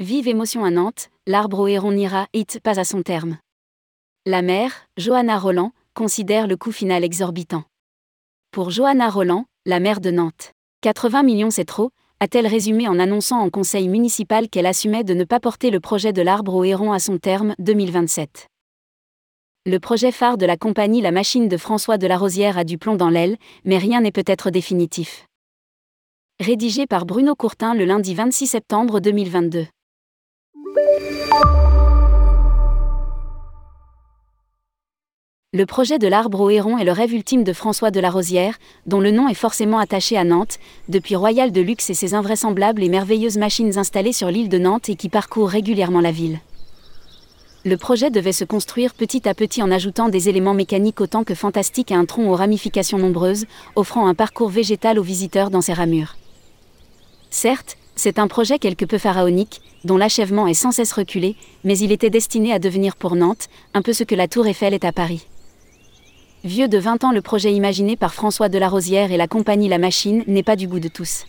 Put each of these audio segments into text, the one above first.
Vive émotion à Nantes, l'arbre au héron n'ira hit pas à son terme. La mère, Johanna Roland, considère le coût final exorbitant. Pour Johanna Roland, la maire de Nantes, 80 millions c'est trop, a-t-elle résumé en annonçant en conseil municipal qu'elle assumait de ne pas porter le projet de l'arbre au héron à son terme 2027. Le projet phare de la compagnie La Machine de François de la Rosière a du plomb dans l'aile, mais rien n'est peut-être définitif. Rédigé par Bruno Courtin le lundi 26 septembre 2022. Le projet de l'arbre au héron est le rêve ultime de François de la Rosière, dont le nom est forcément attaché à Nantes, depuis Royal de Luxe et ses invraisemblables et merveilleuses machines installées sur l'île de Nantes et qui parcourent régulièrement la ville. Le projet devait se construire petit à petit en ajoutant des éléments mécaniques autant que fantastiques à un tronc aux ramifications nombreuses, offrant un parcours végétal aux visiteurs dans ses ramures. Certes, c'est un projet quelque peu pharaonique, dont l'achèvement est sans cesse reculé, mais il était destiné à devenir pour Nantes un peu ce que la Tour Eiffel est à Paris. Vieux de 20 ans, le projet imaginé par François Delarosière et la compagnie La Machine n'est pas du goût de tous.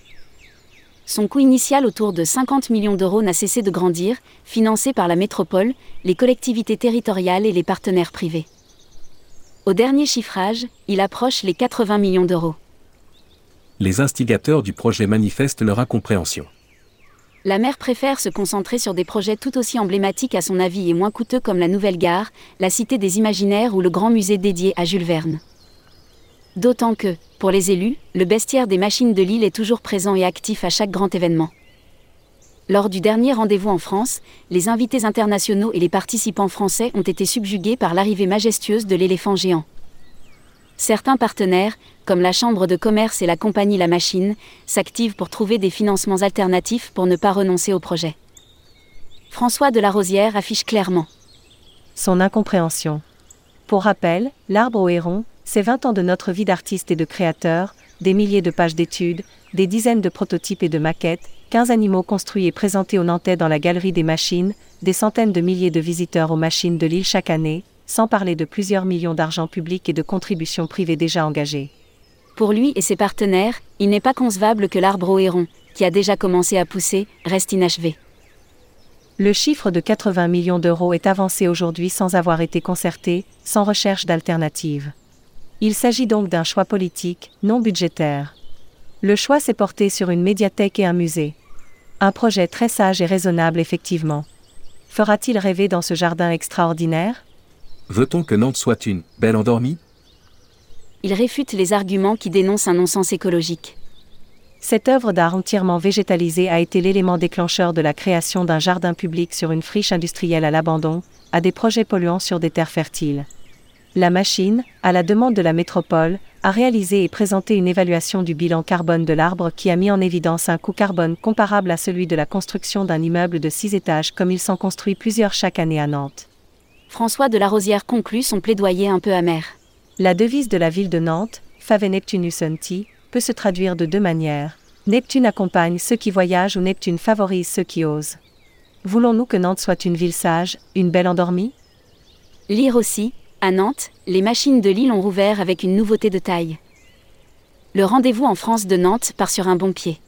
Son coût initial autour de 50 millions d'euros n'a cessé de grandir, financé par la métropole, les collectivités territoriales et les partenaires privés. Au dernier chiffrage, il approche les 80 millions d'euros. Les instigateurs du projet manifestent leur incompréhension la maire préfère se concentrer sur des projets tout aussi emblématiques à son avis et moins coûteux comme la Nouvelle Gare, la Cité des Imaginaires ou le grand musée dédié à Jules Verne. D'autant que, pour les élus, le bestiaire des machines de Lille est toujours présent et actif à chaque grand événement. Lors du dernier rendez-vous en France, les invités internationaux et les participants français ont été subjugués par l'arrivée majestueuse de l'éléphant géant. Certains partenaires, comme la Chambre de commerce et la compagnie La Machine, s'activent pour trouver des financements alternatifs pour ne pas renoncer au projet. François de la Rosière affiche clairement son incompréhension. Pour rappel, L'Arbre au Héron, c'est 20 ans de notre vie d'artiste et de créateur, des milliers de pages d'études, des dizaines de prototypes et de maquettes, 15 animaux construits et présentés au Nantais dans la Galerie des Machines, des centaines de milliers de visiteurs aux machines de l'île chaque année, sans parler de plusieurs millions d'argent public et de contributions privées déjà engagées. Pour lui et ses partenaires, il n'est pas concevable que l'arbre au héron, qui a déjà commencé à pousser, reste inachevé. Le chiffre de 80 millions d'euros est avancé aujourd'hui sans avoir été concerté, sans recherche d'alternative. Il s'agit donc d'un choix politique, non budgétaire. Le choix s'est porté sur une médiathèque et un musée. Un projet très sage et raisonnable effectivement. Fera-t-il rêver dans ce jardin extraordinaire? Veut-on que Nantes soit une belle endormie? Il réfute les arguments qui dénoncent un non-sens écologique. Cette œuvre d'art entièrement végétalisée a été l'élément déclencheur de la création d'un jardin public sur une friche industrielle à l'abandon, à des projets polluants sur des terres fertiles. La machine, à la demande de la métropole, a réalisé et présenté une évaluation du bilan carbone de l'arbre qui a mis en évidence un coût carbone comparable à celui de la construction d'un immeuble de six étages comme il s'en construit plusieurs chaque année à Nantes. François de la Rosière conclut son plaidoyer un peu amer. La devise de la ville de Nantes, Fave Neptunus Unti, peut se traduire de deux manières. Neptune accompagne ceux qui voyagent ou Neptune favorise ceux qui osent. Voulons-nous que Nantes soit une ville sage, une belle endormie? Lire aussi, à Nantes, les machines de Lille ont rouvert avec une nouveauté de taille. Le rendez-vous en France de Nantes part sur un bon pied.